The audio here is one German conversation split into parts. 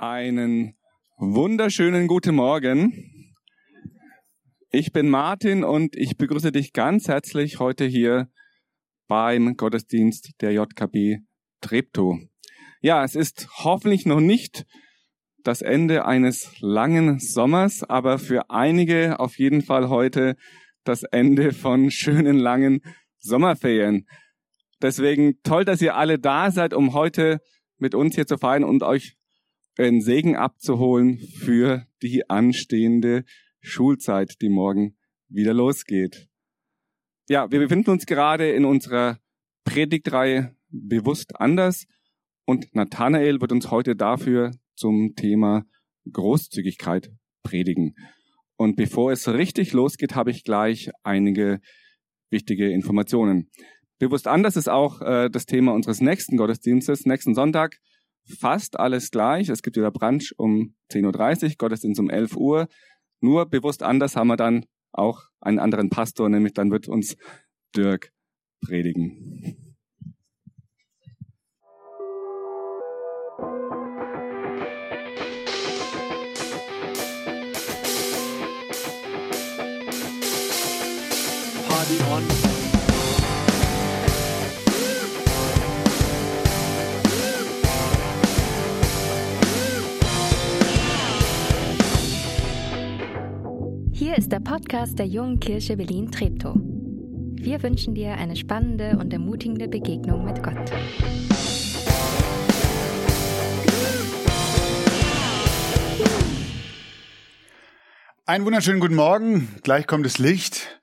Einen wunderschönen guten Morgen. Ich bin Martin und ich begrüße dich ganz herzlich heute hier beim Gottesdienst der JKB Treptow. Ja, es ist hoffentlich noch nicht das Ende eines langen Sommers, aber für einige auf jeden Fall heute das Ende von schönen langen Sommerferien. Deswegen toll, dass ihr alle da seid, um heute mit uns hier zu feiern und euch einen Segen abzuholen für die anstehende Schulzeit, die morgen wieder losgeht. Ja, wir befinden uns gerade in unserer Predigtreihe bewusst anders und Nathanael wird uns heute dafür zum Thema Großzügigkeit predigen. Und bevor es richtig losgeht, habe ich gleich einige wichtige Informationen. Bewusst anders ist auch äh, das Thema unseres nächsten Gottesdienstes, nächsten Sonntag fast alles gleich. Es gibt wieder Brunch um 10.30 Uhr, Gottesdienst um 11 Uhr. Nur bewusst anders haben wir dann auch einen anderen Pastor, nämlich dann wird uns Dirk predigen. Party on. Hier ist der Podcast der Jungen Kirche Berlin-Treptow. Wir wünschen dir eine spannende und ermutigende Begegnung mit Gott. Einen wunderschönen guten Morgen. Gleich kommt das Licht.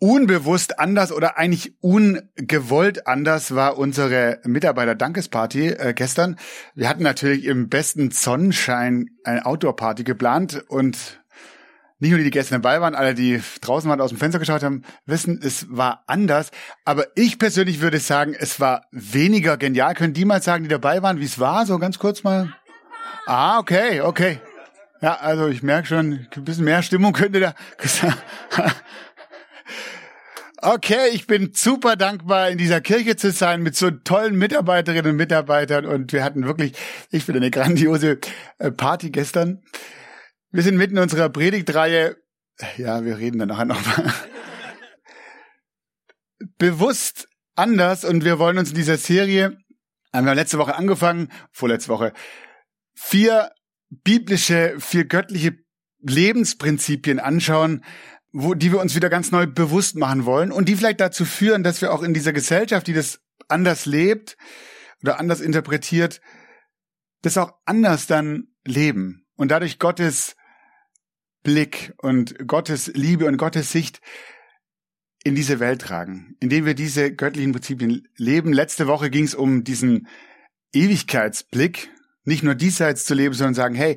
Unbewusst anders oder eigentlich ungewollt anders war unsere Mitarbeiter-Dankesparty äh, gestern. Wir hatten natürlich im besten Sonnenschein eine Outdoor-Party geplant und nicht nur die, die gestern dabei waren, alle, die draußen waren, aus dem Fenster geschaut haben, wissen, es war anders. Aber ich persönlich würde sagen, es war weniger genial. Können die mal sagen, die dabei waren, wie es war? So ganz kurz mal. Ah, okay, okay. Ja, also ich merke schon, ein bisschen mehr Stimmung könnte da. Okay, ich bin super dankbar, in dieser Kirche zu sein, mit so tollen Mitarbeiterinnen und Mitarbeitern. Und wir hatten wirklich, ich finde, eine grandiose äh, Party gestern. Wir sind mitten in unserer Predigtreihe. Ja, wir reden dann nachher nochmal. Bewusst anders und wir wollen uns in dieser Serie, haben wir letzte Woche angefangen, vorletzte Woche, vier biblische, vier göttliche Lebensprinzipien anschauen, wo, die wir uns wieder ganz neu bewusst machen wollen und die vielleicht dazu führen, dass wir auch in dieser Gesellschaft, die das anders lebt oder anders interpretiert, das auch anders dann leben und dadurch Gottes Blick und Gottes Liebe und Gottes Sicht in diese Welt tragen, indem wir diese göttlichen Prinzipien leben. Letzte Woche ging es um diesen Ewigkeitsblick, nicht nur diesseits zu leben, sondern sagen, hey,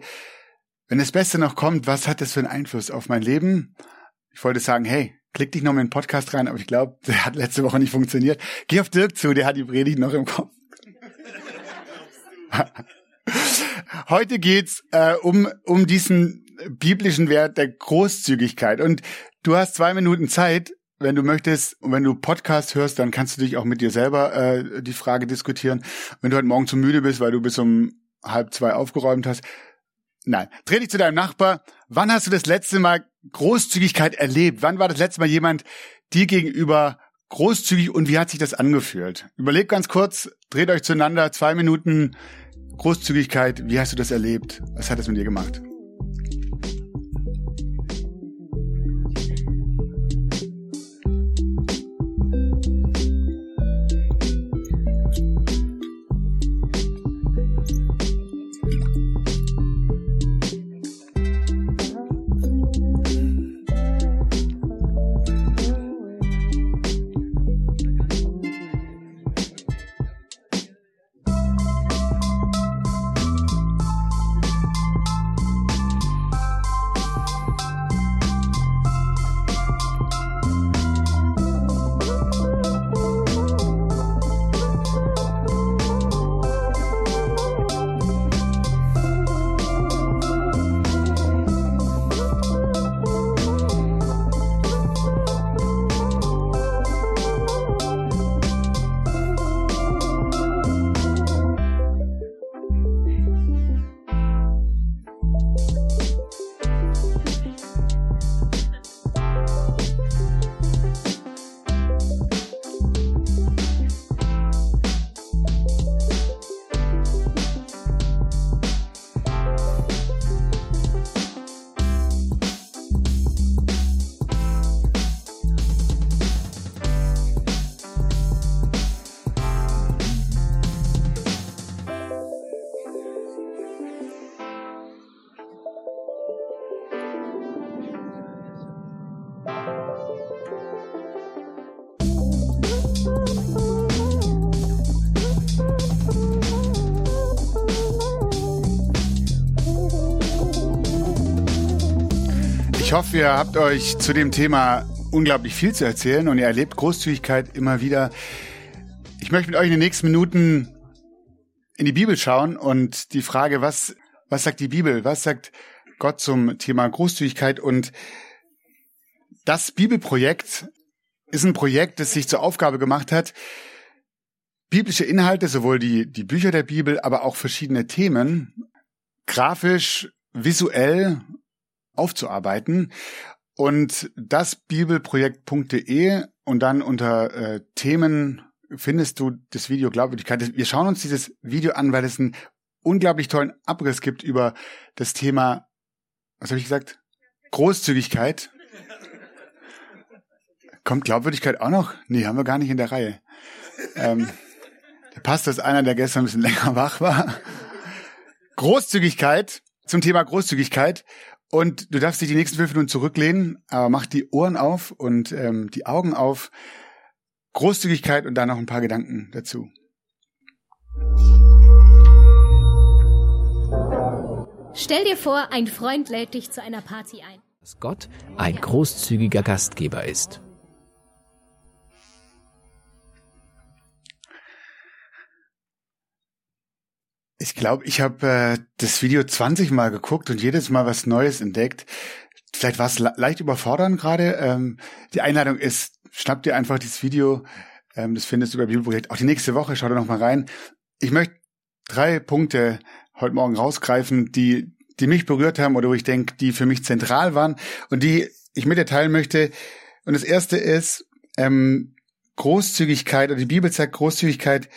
wenn das Beste noch kommt, was hat das für einen Einfluss auf mein Leben? Ich wollte sagen, hey, klick dich noch mal in den Podcast rein, aber ich glaube, der hat letzte Woche nicht funktioniert. Geh auf Dirk zu, der hat die Predigt noch im Kopf. Heute geht's äh, um, um diesen biblischen Wert der Großzügigkeit. Und du hast zwei Minuten Zeit, wenn du möchtest, und wenn du Podcast hörst, dann kannst du dich auch mit dir selber äh, die Frage diskutieren. Wenn du heute Morgen zu müde bist, weil du bis um halb zwei aufgeräumt hast, nein. Dreh dich zu deinem Nachbar. Wann hast du das letzte Mal Großzügigkeit erlebt? Wann war das letzte Mal jemand dir gegenüber großzügig und wie hat sich das angefühlt? Überleg ganz kurz, dreht euch zueinander, zwei Minuten Großzügigkeit. Wie hast du das erlebt? Was hat das mit dir gemacht? Ich hoffe, ihr habt euch zu dem Thema unglaublich viel zu erzählen und ihr erlebt Großzügigkeit immer wieder. Ich möchte mit euch in den nächsten Minuten in die Bibel schauen und die Frage, was, was sagt die Bibel? Was sagt Gott zum Thema Großzügigkeit? Und das Bibelprojekt ist ein Projekt, das sich zur Aufgabe gemacht hat, biblische Inhalte, sowohl die, die Bücher der Bibel, aber auch verschiedene Themen, grafisch, visuell aufzuarbeiten. Und das bibelprojekt.de und dann unter äh, Themen findest du das Video Glaubwürdigkeit. Wir schauen uns dieses Video an, weil es einen unglaublich tollen Abriss gibt über das Thema, was habe ich gesagt? Großzügigkeit. Kommt Glaubwürdigkeit auch noch? Nee, haben wir gar nicht in der Reihe. Ähm, der Pastor ist einer, der gestern ein bisschen länger wach war. Großzügigkeit, zum Thema Großzügigkeit. Und du darfst dich die nächsten fünf Minuten zurücklehnen, aber mach die Ohren auf und ähm, die Augen auf. Großzügigkeit und dann noch ein paar Gedanken dazu. Stell dir vor, ein Freund lädt dich zu einer Party ein. Dass Gott ein großzügiger Gastgeber ist. Ich glaube, ich habe äh, das Video 20 Mal geguckt und jedes Mal was Neues entdeckt. Vielleicht war es leicht überfordernd gerade. Ähm, die Einladung ist, schnapp dir einfach dieses Video. Ähm, das findest du über Bibelprojekt. Auch die nächste Woche, schau da noch mal rein. Ich möchte drei Punkte heute Morgen rausgreifen, die, die mich berührt haben oder wo ich denke, die für mich zentral waren und die ich mit dir teilen möchte. Und das erste ist ähm, Großzügigkeit oder die Bibel sagt Großzügigkeit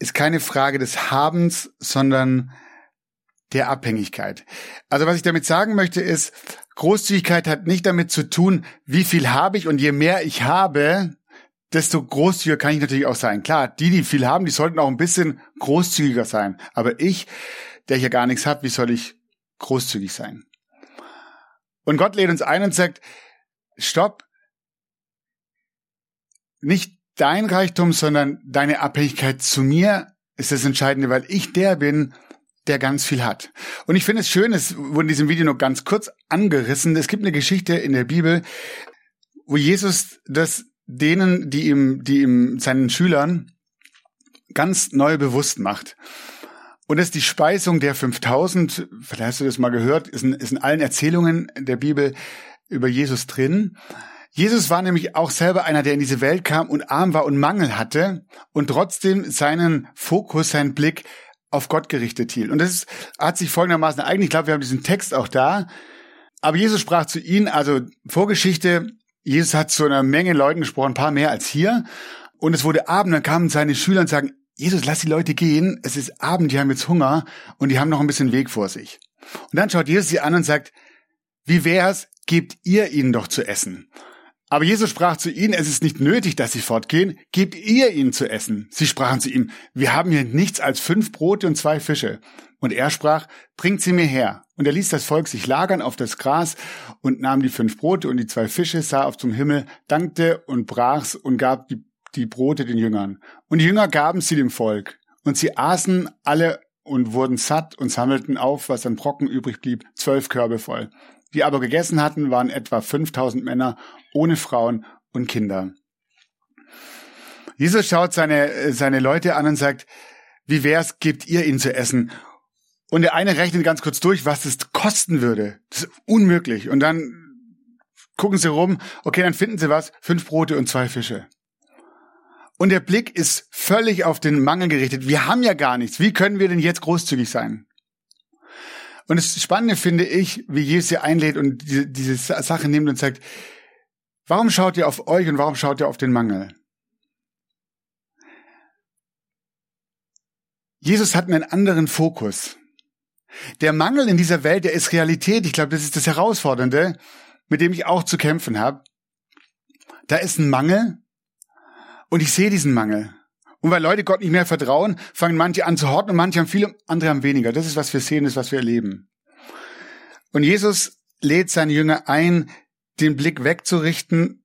ist keine Frage des Habens, sondern der Abhängigkeit. Also was ich damit sagen möchte ist, Großzügigkeit hat nicht damit zu tun, wie viel habe ich und je mehr ich habe, desto großzügiger kann ich natürlich auch sein. Klar, die, die viel haben, die sollten auch ein bisschen großzügiger sein. Aber ich, der hier gar nichts hat, wie soll ich großzügig sein? Und Gott lädt uns ein und sagt, stopp, nicht dein Reichtum, sondern deine Abhängigkeit zu mir ist das Entscheidende, weil ich der bin, der ganz viel hat. Und ich finde es schön, es wurde in diesem Video nur ganz kurz angerissen. Es gibt eine Geschichte in der Bibel, wo Jesus das denen, die ihm, die ihm seinen Schülern ganz neu bewusst macht. Und das ist die Speisung der 5000. Vielleicht hast du das mal gehört, ist in, ist in allen Erzählungen der Bibel über Jesus drin. Jesus war nämlich auch selber einer, der in diese Welt kam und arm war und Mangel hatte und trotzdem seinen Fokus, seinen Blick auf Gott gerichtet hielt. Und das ist, hat sich folgendermaßen eigentlich, ich glaube, wir haben diesen Text auch da, aber Jesus sprach zu ihnen, also Vorgeschichte, Jesus hat zu einer Menge Leuten gesprochen, ein paar mehr als hier. Und es wurde Abend, dann kamen seine Schüler und sagen, Jesus, lass die Leute gehen, es ist Abend, die haben jetzt Hunger und die haben noch ein bisschen Weg vor sich. Und dann schaut Jesus sie an und sagt, wie wär's, gebt ihr ihnen doch zu essen. Aber Jesus sprach zu ihnen, es ist nicht nötig, dass sie fortgehen, gebt ihr ihnen zu essen. Sie sprachen zu ihm, wir haben hier nichts als fünf Brote und zwei Fische. Und er sprach, bringt sie mir her. Und er ließ das Volk sich lagern auf das Gras und nahm die fünf Brote und die zwei Fische, sah auf zum Himmel, dankte und brach's und gab die, die Brote den Jüngern. Und die Jünger gaben sie dem Volk. Und sie aßen alle und wurden satt und sammelten auf, was an Brocken übrig blieb, zwölf Körbe voll. Die aber gegessen hatten, waren etwa 5000 Männer ohne Frauen und Kinder. Jesus schaut seine, seine Leute an und sagt, wie wär's, gebt ihr ihnen zu essen? Und der eine rechnet ganz kurz durch, was es kosten würde. Das ist unmöglich. Und dann gucken sie rum, okay, dann finden sie was, fünf Brote und zwei Fische. Und der Blick ist völlig auf den Mangel gerichtet. Wir haben ja gar nichts. Wie können wir denn jetzt großzügig sein? Und das Spannende finde ich, wie Jesus sie einlädt und diese, diese Sache nimmt und sagt, warum schaut ihr auf euch und warum schaut ihr auf den Mangel? Jesus hat einen anderen Fokus. Der Mangel in dieser Welt, der ist Realität. Ich glaube, das ist das Herausfordernde, mit dem ich auch zu kämpfen habe. Da ist ein Mangel und ich sehe diesen Mangel. Und weil Leute Gott nicht mehr vertrauen, fangen manche an zu horten und manche haben viel, andere haben weniger. Das ist, was wir sehen, das ist, was wir erleben. Und Jesus lädt seine Jünger ein, den Blick wegzurichten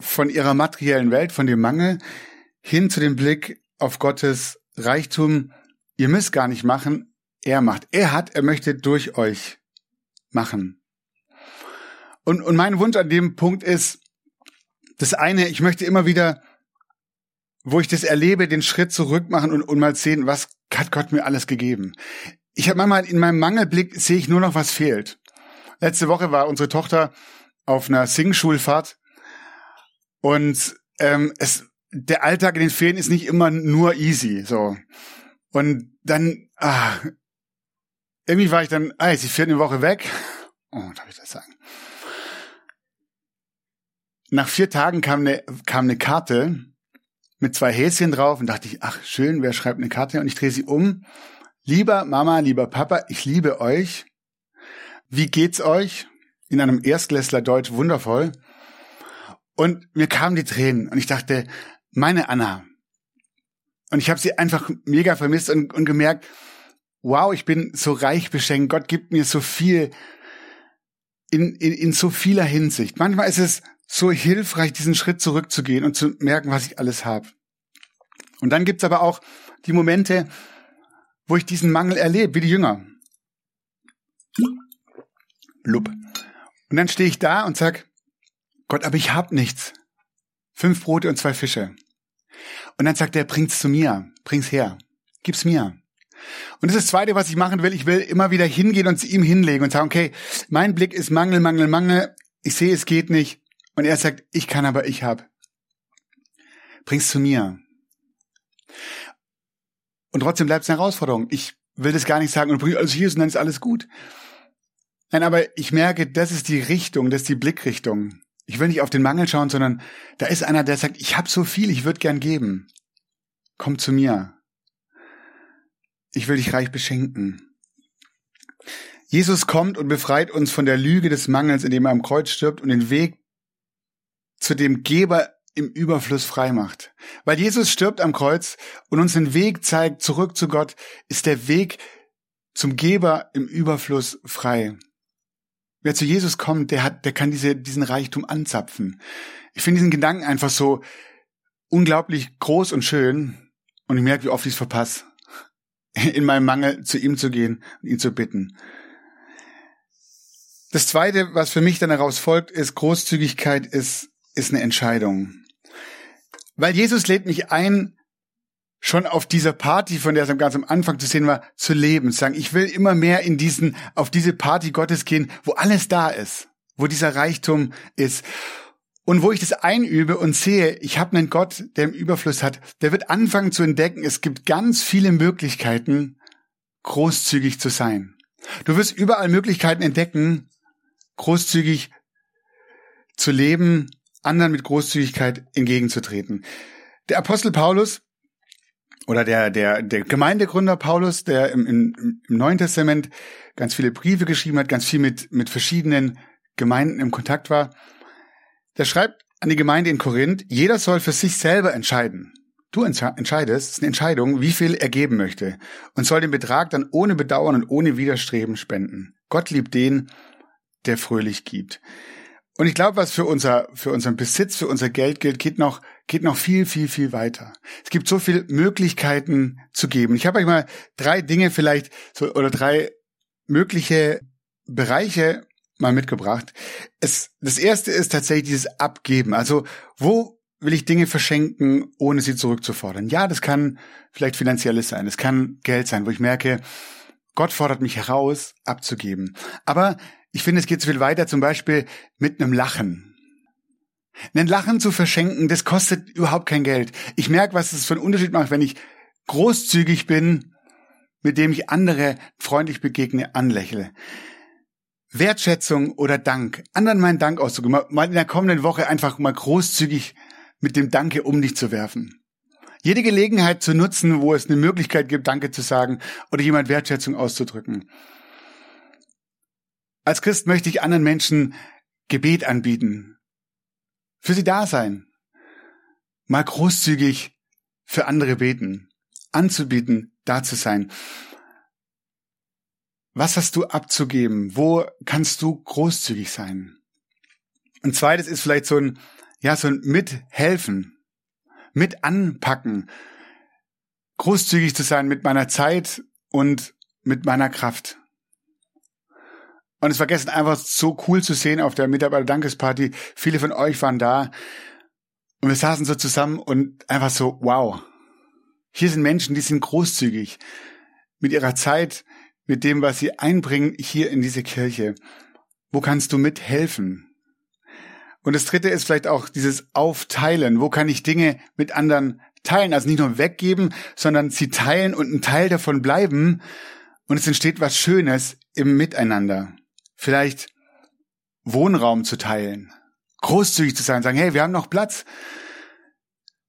von ihrer materiellen Welt, von dem Mangel, hin zu dem Blick auf Gottes Reichtum. Ihr müsst gar nicht machen, er macht. Er hat, er möchte durch euch machen. Und, und mein Wunsch an dem Punkt ist, das eine, ich möchte immer wieder, wo ich das erlebe, den Schritt zurück machen und, und mal sehen, was hat Gott mir alles gegeben. Ich habe manchmal in meinem Mangelblick sehe ich nur noch, was fehlt. Letzte Woche war unsere Tochter auf einer Singschulfahrt und ähm, es, der Alltag in den Ferien ist nicht immer nur easy. So und dann ah, irgendwie war ich dann, ah, sie fährt eine Woche weg. Oh, darf ich das sagen? Nach vier Tagen kam eine, kam eine Karte mit zwei Häschen drauf und dachte ich, ach schön, wer schreibt eine Karte? Und ich drehe sie um. Lieber Mama, lieber Papa, ich liebe euch. Wie geht's euch? In einem Erstklässler Deutsch wundervoll. Und mir kamen die Tränen und ich dachte, meine Anna. Und ich habe sie einfach mega vermisst und, und gemerkt, wow, ich bin so reich beschenkt. Gott gibt mir so viel in, in, in so vieler Hinsicht. Manchmal ist es so hilfreich, diesen Schritt zurückzugehen und zu merken, was ich alles habe. Und dann gibt's aber auch die Momente, wo ich diesen Mangel erlebe, wie die Jünger. Blub. Und dann stehe ich da und sag, Gott, aber ich hab nichts. Fünf Brote und zwei Fische. Und dann sagt er, bring's zu mir, bring's her, gib's mir. Und das ist das Zweite, was ich machen will. Ich will immer wieder hingehen und zu ihm hinlegen und sagen, okay, mein Blick ist Mangel, Mangel, Mangel. Ich sehe, es geht nicht. Und er sagt, ich kann, aber ich hab. Bring's zu mir. Und trotzdem bleibt es eine Herausforderung. Ich will das gar nicht sagen und bring alles hier und dann ist alles gut. Nein, aber ich merke, das ist die Richtung, das ist die Blickrichtung. Ich will nicht auf den Mangel schauen, sondern da ist einer, der sagt, ich habe so viel, ich würde gern geben. Komm zu mir. Ich will dich reich beschenken. Jesus kommt und befreit uns von der Lüge des Mangels, indem er am Kreuz stirbt und den Weg zu dem Geber im Überfluss frei macht. Weil Jesus stirbt am Kreuz und uns den Weg zeigt zurück zu Gott, ist der Weg zum Geber im Überfluss frei. Wer zu Jesus kommt, der hat, der kann diese, diesen Reichtum anzapfen. Ich finde diesen Gedanken einfach so unglaublich groß und schön und ich merke, wie oft ich es verpasse in meinem Mangel zu ihm zu gehen und ihn zu bitten. Das zweite, was für mich dann daraus folgt, ist Großzügigkeit ist, ist eine Entscheidung. Weil Jesus lädt mich ein, schon auf dieser Party, von der es ganz am Anfang zu sehen war, zu leben. Zu sagen, ich will immer mehr in diesen, auf diese Party Gottes gehen, wo alles da ist, wo dieser Reichtum ist. Und wo ich das einübe und sehe, ich habe einen Gott, der im Überfluss hat, der wird anfangen zu entdecken, es gibt ganz viele Möglichkeiten, großzügig zu sein. Du wirst überall Möglichkeiten entdecken, großzügig zu leben, anderen mit Großzügigkeit entgegenzutreten. Der Apostel Paulus oder der, der, der Gemeindegründer Paulus, der im, im, im Neuen Testament ganz viele Briefe geschrieben hat, ganz viel mit, mit verschiedenen Gemeinden im Kontakt war, der schreibt an die Gemeinde in Korinth, jeder soll für sich selber entscheiden. Du entscheidest, es ist eine Entscheidung, wie viel er geben möchte und soll den Betrag dann ohne Bedauern und ohne Widerstreben spenden. Gott liebt den, der fröhlich gibt. Und ich glaube, was für unser, für unseren Besitz, für unser Geld gilt, geht noch, geht noch viel, viel, viel weiter. Es gibt so viele Möglichkeiten zu geben. Ich habe euch mal drei Dinge vielleicht so, oder drei mögliche Bereiche mal mitgebracht. Es, das erste ist tatsächlich dieses Abgeben. Also wo will ich Dinge verschenken, ohne sie zurückzufordern? Ja, das kann vielleicht finanzielles sein, es kann Geld sein, wo ich merke, Gott fordert mich heraus, abzugeben. Aber ich finde, es geht viel weiter, zum Beispiel mit einem Lachen. Ein Lachen zu verschenken, das kostet überhaupt kein Geld. Ich merke, was es für einen Unterschied macht, wenn ich großzügig bin, mit dem ich andere freundlich begegne, anlächle. Wertschätzung oder Dank, anderen meinen Dank auszugeben, mal in der kommenden Woche einfach mal großzügig mit dem Danke um dich zu werfen. Jede Gelegenheit zu nutzen, wo es eine Möglichkeit gibt, Danke zu sagen oder jemand Wertschätzung auszudrücken. Als Christ möchte ich anderen Menschen Gebet anbieten, für sie da sein, mal großzügig für andere beten, anzubieten, da zu sein. Was hast du abzugeben? Wo kannst du großzügig sein? Und zweites ist vielleicht so ein, ja, so ein Mithelfen, mit anpacken, großzügig zu sein mit meiner Zeit und mit meiner Kraft. Und es war gestern einfach so cool zu sehen auf der Mitarbeiter-Dankesparty. Viele von euch waren da. Und wir saßen so zusammen und einfach so, wow. Hier sind Menschen, die sind großzügig mit ihrer Zeit, mit dem, was sie einbringen hier in diese Kirche. Wo kannst du mithelfen? Und das dritte ist vielleicht auch dieses Aufteilen. Wo kann ich Dinge mit anderen teilen? Also nicht nur weggeben, sondern sie teilen und ein Teil davon bleiben. Und es entsteht was Schönes im Miteinander vielleicht Wohnraum zu teilen, großzügig zu sein, sagen, hey, wir haben noch Platz.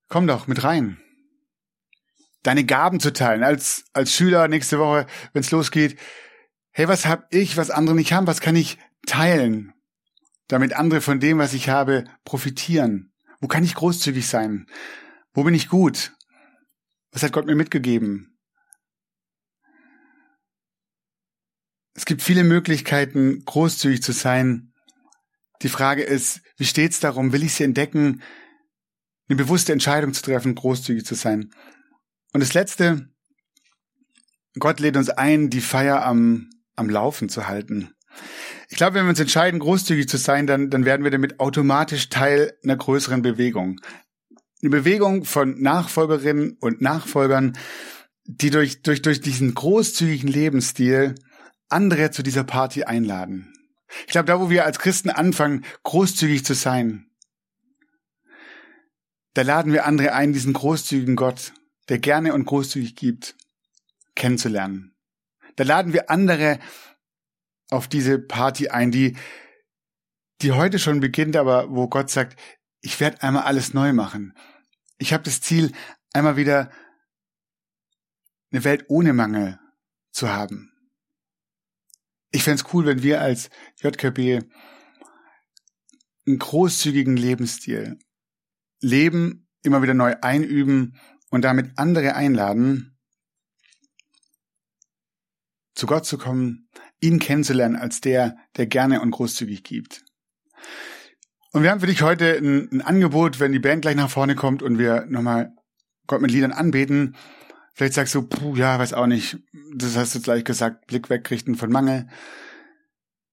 Komm doch mit rein. Deine Gaben zu teilen als als Schüler nächste Woche, wenn es losgeht. Hey, was hab ich, was andere nicht haben? Was kann ich teilen, damit andere von dem, was ich habe, profitieren? Wo kann ich großzügig sein? Wo bin ich gut? Was hat Gott mir mitgegeben? Es gibt viele Möglichkeiten, großzügig zu sein. Die Frage ist, wie steht's darum? Will ich sie entdecken? Eine bewusste Entscheidung zu treffen, großzügig zu sein. Und das Letzte, Gott lädt uns ein, die Feier am, am Laufen zu halten. Ich glaube, wenn wir uns entscheiden, großzügig zu sein, dann, dann werden wir damit automatisch Teil einer größeren Bewegung. Eine Bewegung von Nachfolgerinnen und Nachfolgern, die durch, durch, durch diesen großzügigen Lebensstil andere zu dieser Party einladen. Ich glaube, da wo wir als Christen anfangen, großzügig zu sein, da laden wir andere ein, diesen großzügigen Gott, der gerne und großzügig gibt, kennenzulernen. Da laden wir andere auf diese Party ein, die, die heute schon beginnt, aber wo Gott sagt, ich werde einmal alles neu machen. Ich habe das Ziel, einmal wieder eine Welt ohne Mangel zu haben. Ich fände cool, wenn wir als JKB einen großzügigen Lebensstil leben, immer wieder neu einüben und damit andere einladen, zu Gott zu kommen, ihn kennenzulernen als der, der gerne und großzügig gibt. Und wir haben für dich heute ein, ein Angebot, wenn die Band gleich nach vorne kommt und wir nochmal Gott mit Liedern anbeten, Vielleicht sagst du, puh, ja, weiß auch nicht. Das hast du gleich gesagt, Blick wegrichten von Mangel.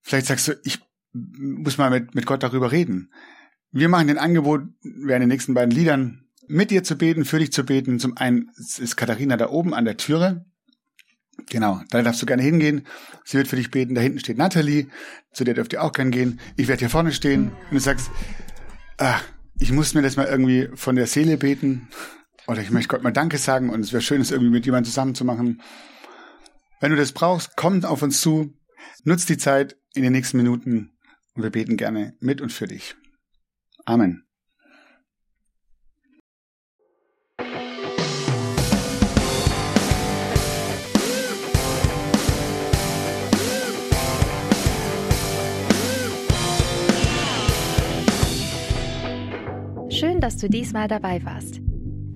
Vielleicht sagst du, ich muss mal mit, mit Gott darüber reden. Wir machen den Angebot, während den nächsten beiden Liedern mit dir zu beten, für dich zu beten. Zum einen ist Katharina da oben an der Türe. Genau, da darfst du gerne hingehen. Sie wird für dich beten. Da hinten steht Natalie. Zu der dürft ihr auch gerne gehen. Ich werde hier vorne stehen. Und du sagst, ah, ich muss mir das mal irgendwie von der Seele beten. Oder ich möchte Gott mal Danke sagen und es wäre schön, es irgendwie mit jemandem zusammen zu machen. Wenn du das brauchst, komm auf uns zu, nutz die Zeit in den nächsten Minuten und wir beten gerne mit und für dich. Amen. Schön, dass du diesmal dabei warst.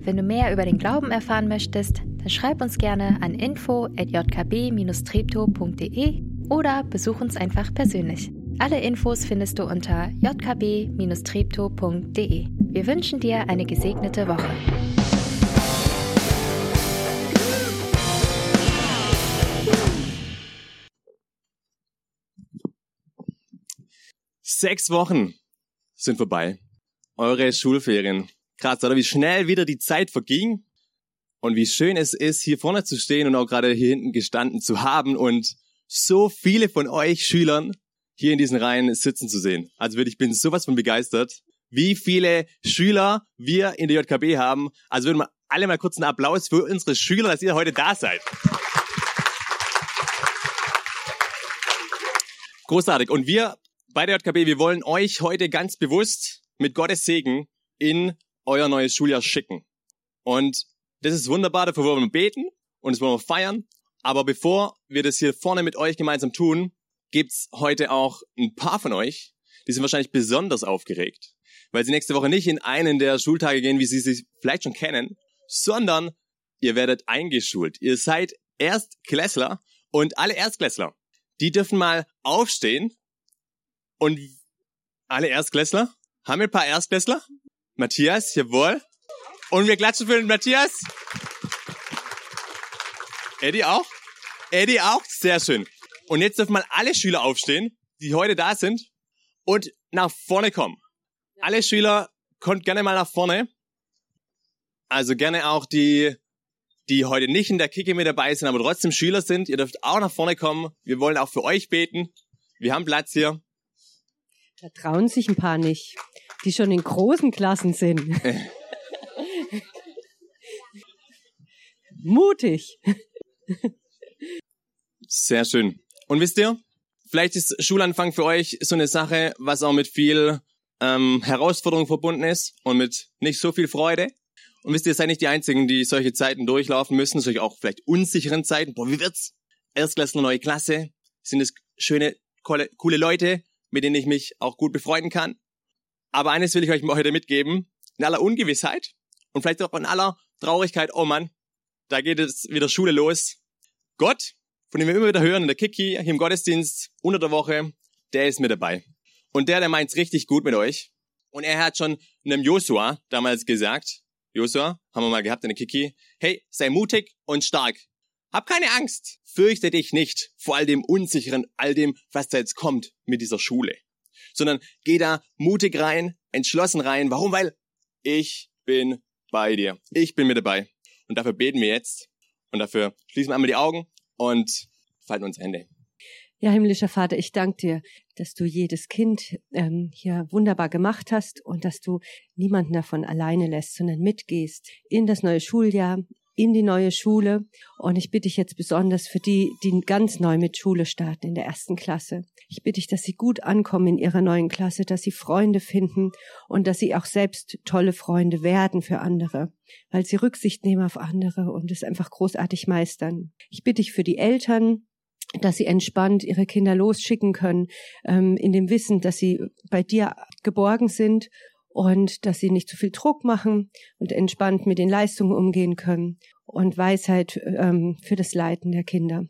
Wenn du mehr über den Glauben erfahren möchtest, dann schreib uns gerne an info@jkb-treptow.de oder besuch uns einfach persönlich. Alle Infos findest du unter jkb-treptow.de. Wir wünschen dir eine gesegnete Woche. Sechs Wochen sind vorbei. Eure Schulferien krass, oder wie schnell wieder die Zeit verging und wie schön es ist, hier vorne zu stehen und auch gerade hier hinten gestanden zu haben und so viele von euch Schülern hier in diesen Reihen sitzen zu sehen. Also wirklich, ich bin sowas von begeistert, wie viele Schüler wir in der JKB haben. Also würden wir alle mal kurz einen Applaus für unsere Schüler, dass ihr heute da seid. Großartig. Und wir bei der JKB, wir wollen euch heute ganz bewusst mit Gottes Segen in euer neues Schuljahr schicken. Und das ist wunderbar, dafür wollen wir beten und das wollen wir feiern. Aber bevor wir das hier vorne mit euch gemeinsam tun, gibt's heute auch ein paar von euch, die sind wahrscheinlich besonders aufgeregt, weil sie nächste Woche nicht in einen der Schultage gehen, wie sie sich vielleicht schon kennen, sondern ihr werdet eingeschult. Ihr seid Erstklässler und alle Erstklässler, die dürfen mal aufstehen und alle Erstklässler, haben wir ein paar Erstklässler? Matthias, jawohl. Und wir klatschen für den Matthias. Eddie auch? Eddie auch? Sehr schön. Und jetzt dürfen mal alle Schüler aufstehen, die heute da sind und nach vorne kommen. Alle Schüler kommt gerne mal nach vorne. Also gerne auch die, die heute nicht in der Kicke mit dabei sind, aber trotzdem Schüler sind. Ihr dürft auch nach vorne kommen. Wir wollen auch für euch beten. Wir haben Platz hier. Da trauen sich ein paar nicht, die schon in großen Klassen sind. Mutig. Sehr schön. Und wisst ihr, vielleicht ist Schulanfang für euch so eine Sache, was auch mit viel ähm, Herausforderung verbunden ist und mit nicht so viel Freude. Und wisst ihr, ihr seid nicht die Einzigen, die solche Zeiten durchlaufen müssen, solche auch vielleicht unsicheren Zeiten. Boah, wie wird's? Erstklässler, neue Klasse. Sind es schöne, coole, coole Leute, mit denen ich mich auch gut befreunden kann. Aber eines will ich euch heute mitgeben. In aller Ungewissheit und vielleicht auch in aller Traurigkeit, oh Mann, da geht es wieder Schule los. Gott, von dem wir immer wieder hören in der Kiki, hier im Gottesdienst, unter der Woche, der ist mit dabei. Und der, der meint's richtig gut mit euch. Und er hat schon einem Josua damals gesagt, Josua, haben wir mal gehabt in der Kiki, hey, sei mutig und stark. Hab keine Angst. Fürchte dich nicht vor all dem Unsicheren, all dem, was da jetzt kommt mit dieser Schule. Sondern geh da mutig rein, entschlossen rein. Warum? Weil ich bin bei dir. Ich bin mit dabei. Und dafür beten wir jetzt. Und dafür schließen wir einmal die Augen und falten uns Hände. Ja, himmlischer Vater, ich danke dir, dass du jedes Kind ähm, hier wunderbar gemacht hast und dass du niemanden davon alleine lässt, sondern mitgehst in das neue Schuljahr, in die neue Schule. Und ich bitte dich jetzt besonders für die, die ganz neu mit Schule starten in der ersten Klasse. Ich bitte dich, dass sie gut ankommen in ihrer neuen Klasse, dass sie Freunde finden und dass sie auch selbst tolle Freunde werden für andere, weil sie Rücksicht nehmen auf andere und es einfach großartig meistern. Ich bitte dich für die Eltern, dass sie entspannt ihre Kinder losschicken können, ähm, in dem Wissen, dass sie bei dir geborgen sind und dass sie nicht zu viel Druck machen und entspannt mit den Leistungen umgehen können und Weisheit ähm, für das Leiten der Kinder.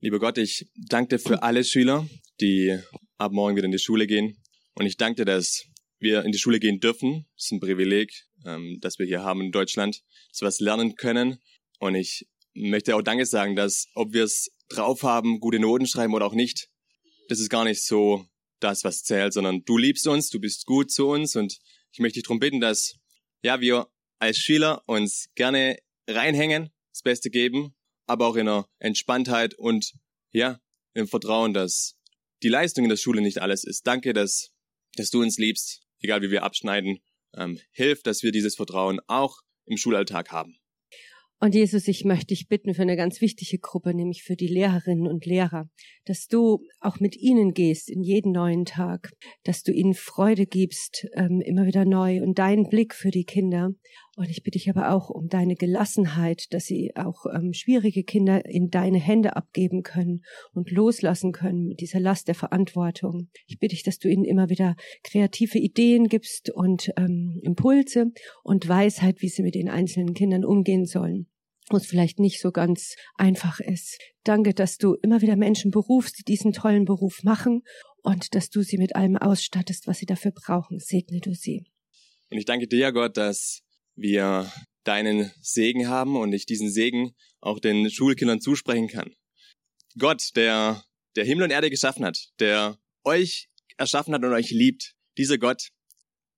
Lieber Gott, ich danke dir für alle Schüler, die ab morgen wieder in die Schule gehen. Und ich danke dir, dass wir in die Schule gehen dürfen. Das ist ein Privileg, ähm, das wir hier haben in Deutschland, dass wir was lernen können. Und ich möchte auch Danke sagen, dass ob wir es drauf haben, gute Noten schreiben oder auch nicht, das ist gar nicht so das, was zählt, sondern du liebst uns, du bist gut zu uns und ich möchte dich darum bitten, dass ja wir als Schüler uns gerne reinhängen, das Beste geben, aber auch in einer Entspanntheit und ja, im Vertrauen, dass die Leistung in der Schule nicht alles ist. Danke, dass, dass du uns liebst, egal wie wir abschneiden. Ähm, hilf, dass wir dieses Vertrauen auch im Schulalltag haben. Und Jesus, ich möchte dich bitten für eine ganz wichtige Gruppe, nämlich für die Lehrerinnen und Lehrer, dass du auch mit ihnen gehst in jeden neuen Tag, dass du ihnen Freude gibst, ähm, immer wieder neu und deinen Blick für die Kinder. Und ich bitte dich aber auch um deine Gelassenheit, dass sie auch ähm, schwierige Kinder in deine Hände abgeben können und loslassen können mit dieser Last der Verantwortung. Ich bitte dich, dass du ihnen immer wieder kreative Ideen gibst und ähm, Impulse und Weisheit, wie sie mit den einzelnen Kindern umgehen sollen es vielleicht nicht so ganz einfach ist. Danke, dass du immer wieder Menschen berufst, die diesen tollen Beruf machen und dass du sie mit allem ausstattest, was sie dafür brauchen. Segne du sie. Und ich danke dir, Gott, dass wir deinen Segen haben und ich diesen Segen auch den Schulkindern zusprechen kann. Gott, der, der Himmel und Erde geschaffen hat, der euch erschaffen hat und euch liebt, dieser Gott,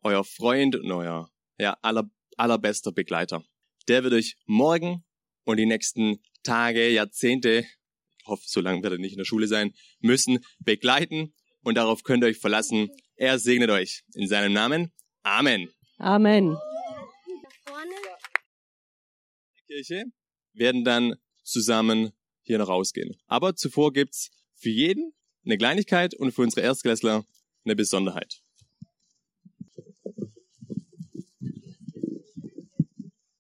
euer Freund und euer ja, aller, allerbester Begleiter, der wird euch morgen und die nächsten Tage, Jahrzehnte, ich hoffe, so lange wird er nicht in der Schule sein, müssen begleiten und darauf könnt ihr euch verlassen. Er segnet euch. In seinem Namen. Amen. Amen. Kirche werden dann zusammen hier noch rausgehen. Aber zuvor gibt's für jeden eine Kleinigkeit und für unsere Erstklässler eine Besonderheit.